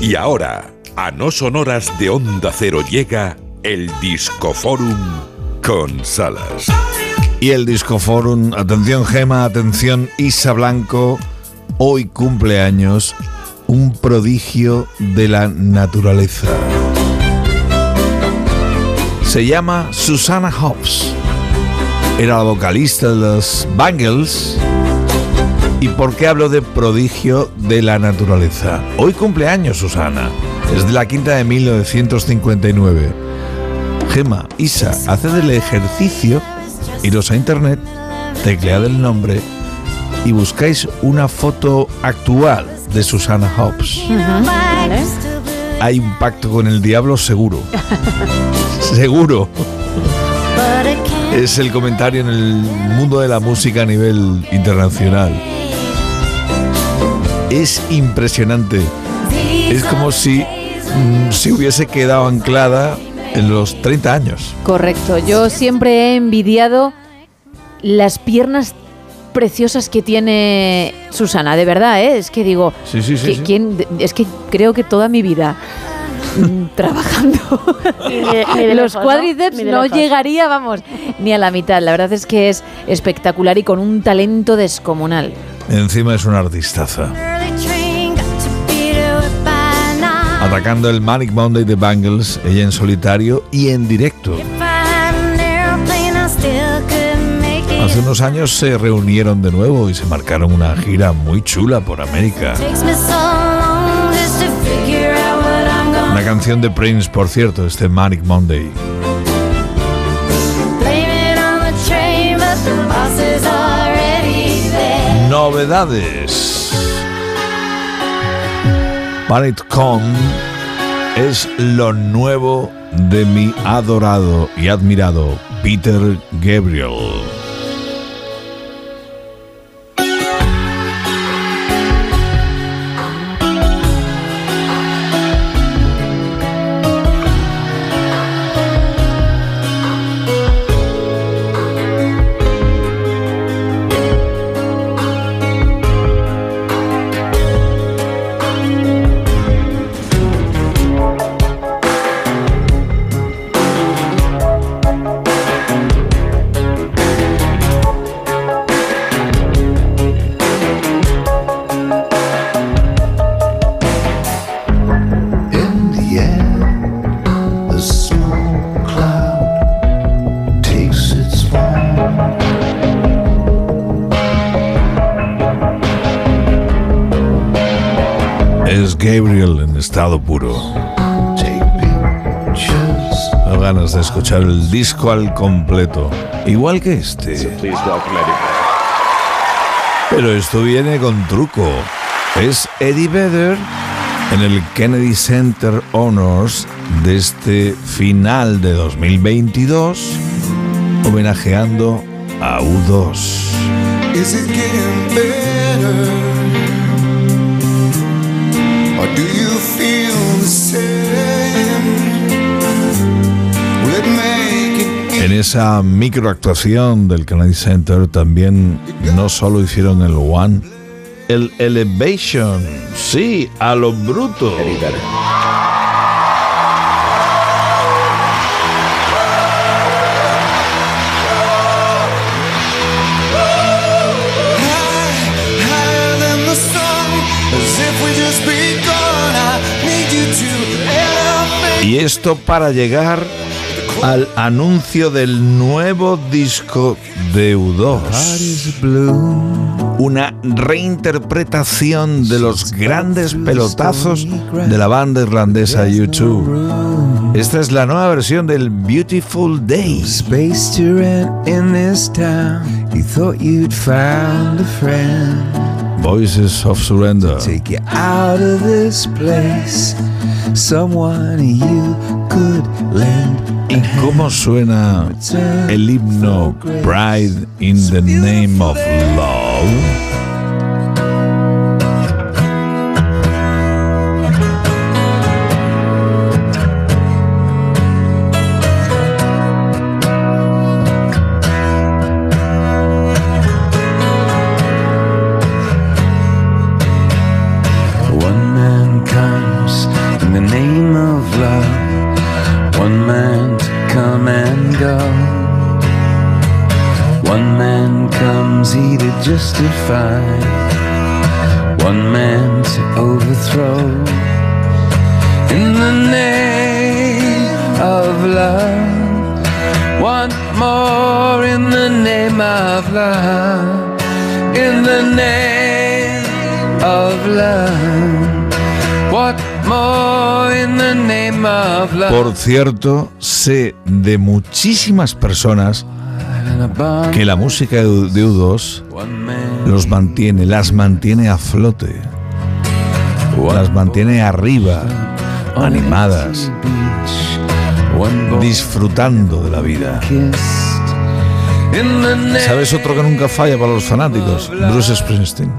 Y ahora, a no sonoras de Onda Cero llega el Discoforum con Salas. Y el Discoforum, atención Gema, atención Isa Blanco, hoy cumpleaños un prodigio de la naturaleza. Se llama Susana Hobbs. Era la vocalista de los Bangles. ¿Y por qué hablo de prodigio de la naturaleza? Hoy cumpleaños Susana. Es de la quinta de 1959. Gema, Isa, haced el ejercicio, iros a internet, teclead el nombre y buscáis una foto actual de Susana Hobbs. Vale. Hay un pacto con el diablo seguro. seguro. Es el comentario en el mundo de la música a nivel internacional. Es impresionante. Es como si mm, se hubiese quedado anclada en los 30 años. Correcto. Yo siempre he envidiado las piernas preciosas que tiene Susana, de verdad, ¿eh? Es que digo, Sí, sí, sí, ¿qui- sí. quién- es que creo que toda mi vida mm, trabajando de- los cuádriceps no, llegaría, vamos, ni a la mitad. La verdad es que es espectacular y con un talento descomunal. Encima es una artistaza. Atacando el Manic Monday de Bangles, ella en solitario y en directo. Hace unos años se reunieron de nuevo y se marcaron una gira muy chula por América. Una canción de Prince, por cierto, este Manic Monday. Novedades. Con es lo nuevo de mi adorado y admirado Peter Gabriel. Gabriel en estado puro. Da ganas de escuchar el disco al completo. Igual que este. Pero esto viene con truco. Es Eddie Vedder en el Kennedy Center Honors de este final de 2022, homenajeando a U2. Is it esa microactuación del Kennedy Center también no solo hicieron el One, el Elevation, sí, a lo bruto. Y esto para llegar al anuncio del nuevo disco de U2. Una reinterpretación de los grandes pelotazos de la banda irlandesa U2. Esta es la nueva versión del Beautiful Day. space to rent in this town. Voices of Surrender. Take you out of this place. Someone you could lend. ¿Y cómo suena el himno Pride in the Name of Love? Just define one man to overthrow. In the name of love, one more in the name of love. In the name of love, what more in the name of love? Por cierto, sé de muchísimas personas que la música de U- de U2 One man, los mantiene, las mantiene a flote, las mantiene arriba, animadas, disfrutando de la vida. ¿Sabes otro que nunca falla para los fanáticos? Bruce Springsteen.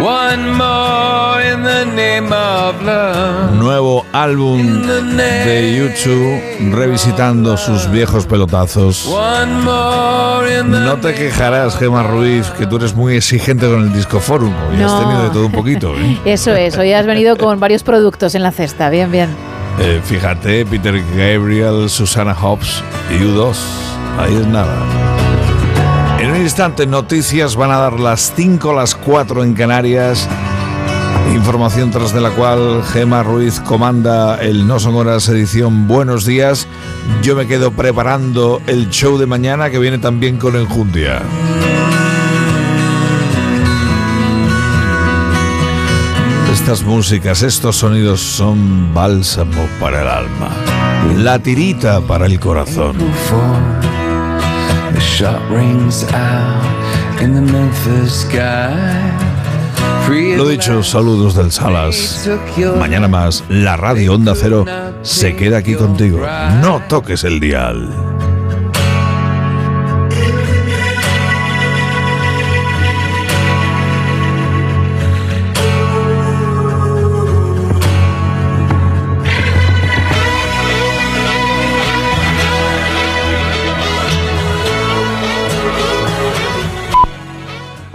One more in the name of love. Nuevo álbum de YouTube revisitando sus viejos pelotazos. One more in the No te quejarás, Gemma Ruiz, que tú eres muy exigente con el Disco Forum. Hoy has No. tenido de todo un poquito. ¿eh? Eso es, hoy has venido con varios productos en la cesta. Bien, bien. Eh, fíjate, Peter Gabriel, Susana Hobbs y U2. Ahí es nada. Instante, noticias van a dar las 5, las 4 en Canarias. Información tras de la cual Gema Ruiz comanda el No Son Horas edición Buenos Días. Yo me quedo preparando el show de mañana que viene también con Enjundia. Estas músicas, estos sonidos son bálsamo para el alma, la tirita para el corazón. Shot rings out in the Memphis sky. Lo dicho, saludos del Salas. Mañana más, la radio Onda Cero se queda aquí contigo. No toques el dial.